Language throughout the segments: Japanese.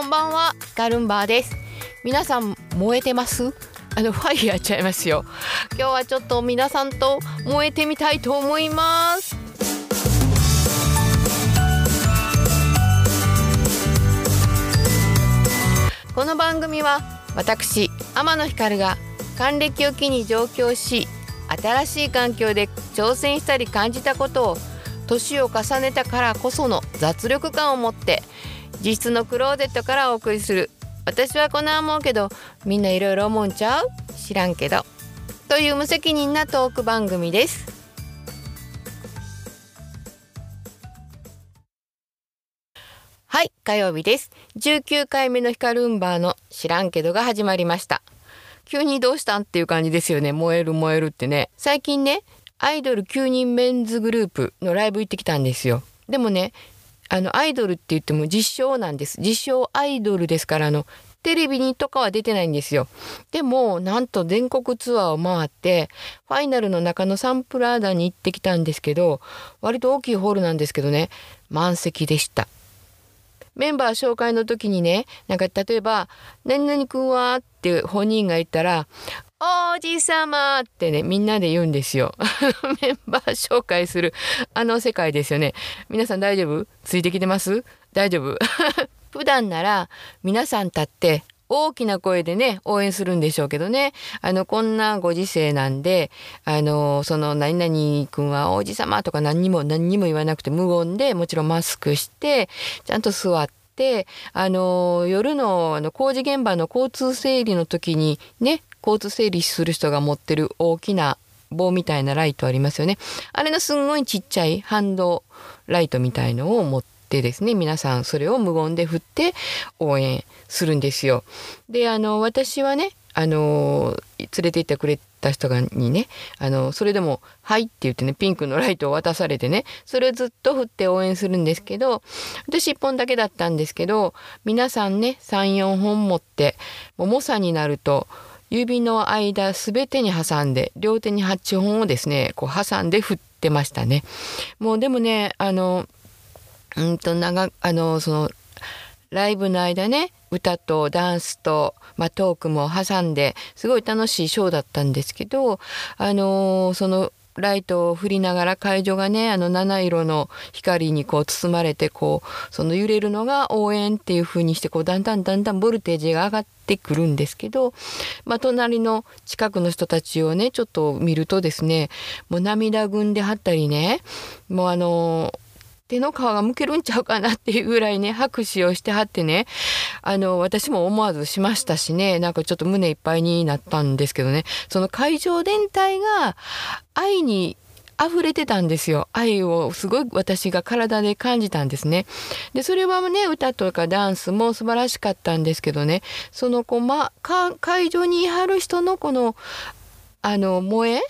こんばんは。ガルンバーです。皆さん燃えてます？あのファイヤーちゃいますよ。今日はちょっと皆さんと燃えてみたいと思います。この番組は私天野光が還暦を機に上京し新しい環境で挑戦したり感じたことを年を重ねたからこその雑力感を持って実質のクローゼットからお送りする。私はこんな思うけどみんないろいろ思うんちゃう？知らんけど。という無責任なトーク番組です。はい火曜日です。19回目のヒカルンバーの知らんけどが始まりました。急にどうしたんっていう感じですよね。燃える燃えるってね。最近ねアイドル9人メンズグループのライブ行ってきたんですよ。でもねあのアイドルって言っても実証なんです。実証アイドルですからあのテレビにとかは出てないんですよ。でもなんと全国ツアーを回ってファイナルの中のサンプラーダに行ってきたんですけど割と大きいホールなんですけどね。満席でした。メンバー紹介の時にねなんか例えば「何々くんは?」って本人が言ったら「王子様ってねみんなで言うんですよ。メンバー紹介するあの世界ですよね。皆さん大丈夫？ついてきてます？大丈夫？普段なら皆さん立って大きな声でね応援するんでしょうけどね。あのこんなご時世なんであのその何々君は王子様とか何にも何にも言わなくて無言でもちろんマスクしてちゃんと座ってあの夜のあの工事現場の交通整理の時にね交通整理する人が持ってる大きな棒みたいなライトありますよね。あれのすんごいちっちゃいハンドライトみたいのを持ってですね皆さんそれを無言で振って応援するんですよ。であの私はねあの連れて行ってくれた人がにねあのそれでも「はい」って言ってねピンクのライトを渡されてねそれをずっと振って応援するんですけど私1本だけだったんですけど皆さんね34本持ってもう猛者になると指の間すべてに挟んで両手に8本をですねこう挟んで振ってましたね。もうでもねあのうんと長あのそのライブの間ね歌とダンスと、まあ、トークも挟んですごい楽しいショーだったんですけどあのそのライトを振りながら会場がねあの七色の光にこう包まれてこうその揺れるのが応援っていう風にしてこうだんだんだんだんボルテージが上がってくるんですけど、まあ、隣の近くの人たちをねちょっと見るとですねもう涙ぐんではったりねもうあの手の皮がむけるんちゃうかなっていうぐらいね拍手をしてはってねあの私も思わずしましたしねなんかちょっと胸いっぱいになったんですけどね。その会場全体が愛に溢れてたんですよ。愛をすごい私が体で感じたんですね。でそれはね歌とかダンスも素晴らしかったんですけどね。そのこう、ま、会場にいはる人のこのあの萌え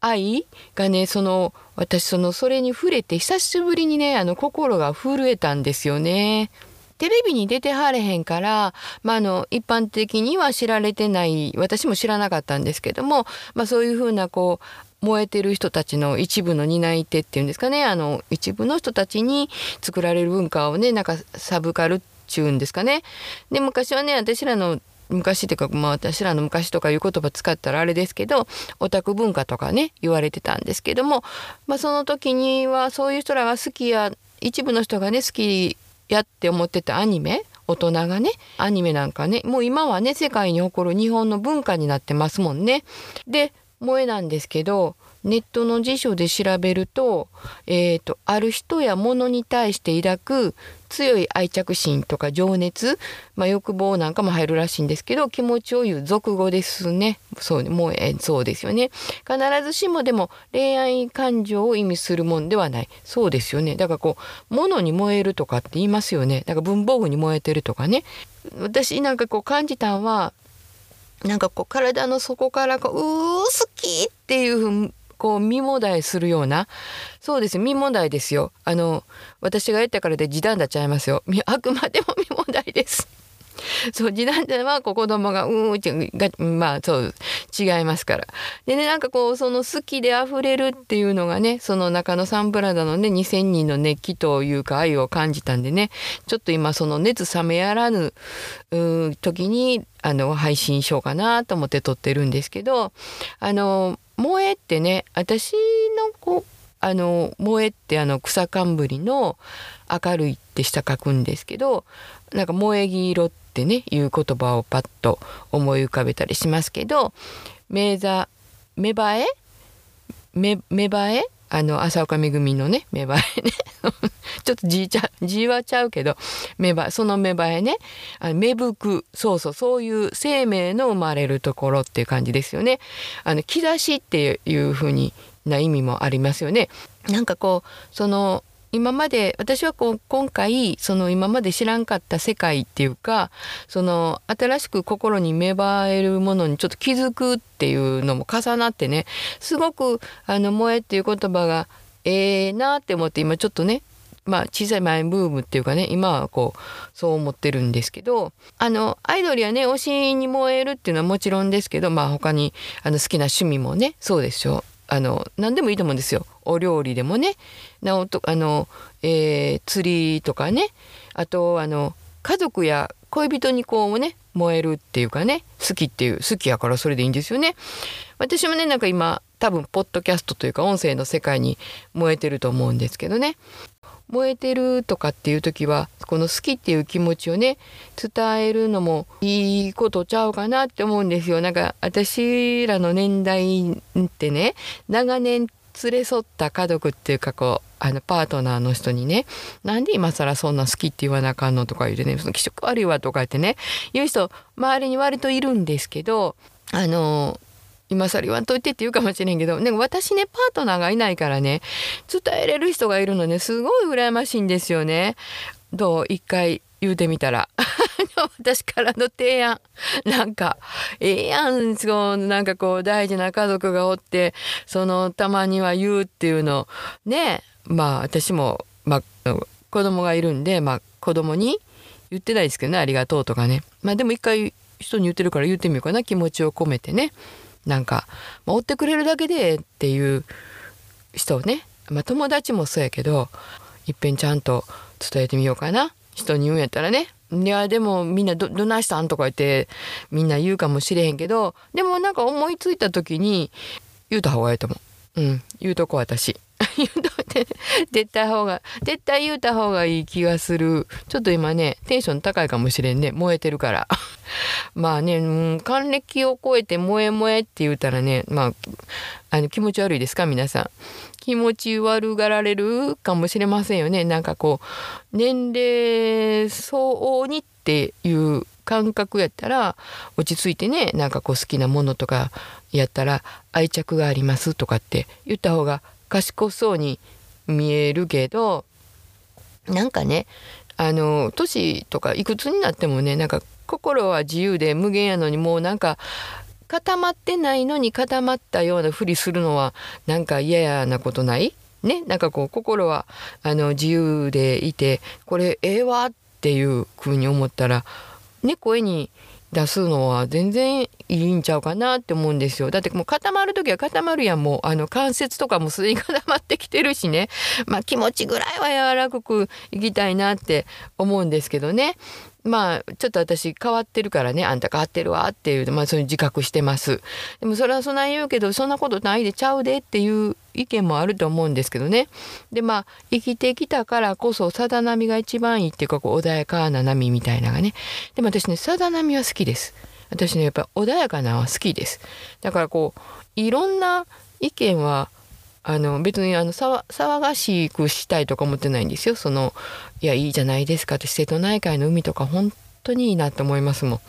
愛がねその私そのそれに触れて久しぶりにねあの心が震えたんですよね。テレビに出てはれへんから、まあ、の一般的には知られてない私も知らなかったんですけども、まあ、そういうふうなこう燃えてる人たちの一部の担い手っていうんですかねあの一部の人たちに作られる文化をねなんかサブカルっちゅうんですかね。で昔はね私らの昔っていうか、まあ、私らの昔とかいう言葉使ったらあれですけどオタク文化とかね言われてたんですけども、まあ、その時にはそういう人らが好きや一部の人がね好きやって思ってたアニメ大人がねアニメなんかねもう今はね世界に誇る日本の文化になってますもんね。で萌えなんですけどネットの辞書で調べると,、えーと、ある人や物に対して抱く強い愛着心とか情熱、まあ、欲望なんかも入るらしいんですけど気持ちを言う俗語ですね。そうもうえそうですよね。必ずしもでも恋愛感情を意味するもんではない。そうですよね。だからこう物に燃えるとかって言いますよね。だから文房具に燃えてるとかね。私なんかこう感じたんはなんかこう体の底からこう「うー好き!」っていうこう身もだえするようなそうです身もだえですよ。あの私がやったからで時短になっちゃいますよ。あくまでも身もだえです。そう時短はこう子供がうんってがまあそう違いますから。でねなんかこうその好きで溢れるっていうのがねその中野サンプラザのね2,000人の熱気というか愛を感じたんでねちょっと今その熱冷めやらぬ時にあの配信しようかなと思って撮ってるんですけどあの萌えってね私のこあの萌えってあの草冠の明るいって下書くんですけどなんか萌え木色ってってねいう言葉をパッと思い浮かべたりしますけど名座芽生え？芽生え？あの朝岡めぐみのね芽生えね ちょっと字ちゃ字はちゃうけど芽生えその芽生えねあの芽吹くそうそうそういう生命の生まれるところっていう感じですよね。あの兆しっていうふうにな意味もありますよね。なんかこうその今まで私はこう今回その今まで知らんかった世界っていうかその新しく心に芽生えるものにちょっと気づくっていうのも重なってねすごくあの萌えっていう言葉がええー、なって思って今ちょっとねまあ小さい前ブームっていうかね今はこうそう思ってるんですけどあのアイドルやね推しに燃えるっていうのはもちろんですけどまあ他にあの好きな趣味もねそうでしょ。あの何でもいいと思うんですよ。お料理でもねなおとあの、えー、釣りとかねあとあの家族や恋人にこうね燃えるっていうかね好きっていう好きやからそれでいいんですよね。私もねなんか今多分ポッドキャストというか音声の世界に燃えてると思うんですけどね燃えてるとかっていう時はこの好きっていう気持ちをね伝えるのもいいことちゃうかなって思うんですよ。なんか私らの年代ってね長年連れ添った家族っていうかこうあのパートナーの人にね「なんで今更そんな好きって言わなあかんの?」とか言うてね「その気色悪いわ」とか言ってね言う人周りに割といるんですけどあの今更言わんといてって言うかもしれんけど、ね、私ねパートナーがいないからね伝えれる人がいるのねすごい羨ましいんですよね。どう？一回言うてみたら私からの提案。なんかええやんそうなんかこう大事な家族がおってそのたまには言うっていうの。ね。まあ私も、まあ、子供がいるんで、まあ、子供に言ってないですけどねありがとうとかね。まあでも一回人に言ってるから言ってみようかな気持ちを込めてね。なんか、まあ、追ってくれるだけでっていう人をね、まあ、友達もそうやけどいっぺんちゃんと伝えてみようかな。人に言うんやったらね。いやでもみんなどどないしたんとか言ってみんな言うかもしれへんけどでもなんか思いついた時に言うた方がいいと思う。うん言うとこ私。言うとって絶対方が絶対言うた方がいい気がするちょっと今ねテンション高いかもしれんね燃えてるから まあね、うん、還暦を超えて萌え萌えって言うたらねまああの気持ち悪いですか？皆さん。気持ち悪がられるかもしれませんよね。なんかこう年齢相応にっていう感覚やったら落ち着いてねなんかこう好きなものとかやったら愛着がありますとかって言った方が賢そうに見えるけどなんかねあの年とかいくつになってもねなんか心は自由で無限やのにもうなんか固まってないのに固まったようなふりするのはなんか嫌なことない？ね？なんかこう心はあの自由でいてこれええわっていうふうに思ったらね？声に出すのは全然いいんちゃうかなって思うんですよ。だってもう固まる時は固まるやんもう。あの関節とかもすでに固まってきてるしね。まあ気持ちぐらいは柔らかくいきたいなって思うんですけどね。まあちょっと私変わってるからねあんた変わってるわっていうまあそういう自覚してます。でもそれはそんな言うけどそんなことないでちゃうでっていう意見もあると思うんですけどね。でまあ生きてきたからこそさだ波が一番いいっていうかこう穏やかな波みたいなのがね。でも私ねさだ波は好きです。私ねやっぱ穏やかなのは好きです。だからこういろんな意見はあの別にあの騒がしくしたいとか思ってないんですよ。そのいやいいじゃないですかって瀬戸内海の海とか本当にいいなって思いますもん。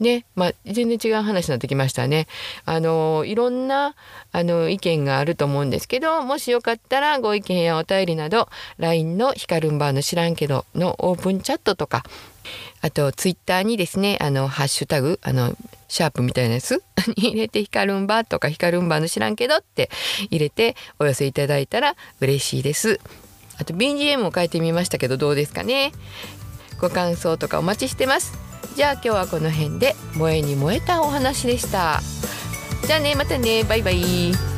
ねまあ、全然違う話になってきましたね。あのいろんなあの意見があると思うんですけどもしよかったらご意見やお便りなど LINE の「ヒカルンバーの知らんけど」のオープンチャットとかあとツイッターにですねあのハッシュタグあのシャープみたいなやつ？に入れてヒカルンバとかヒカルンバの知らんけどって入れてお寄せいただいたら嬉しいです。あと BGM を変えてみましたけどどうですかね？ご感想とかお待ちしてます。じゃあ今日はこの辺で萌えに燃えたお話でした。じゃあねまたね。バイバイ。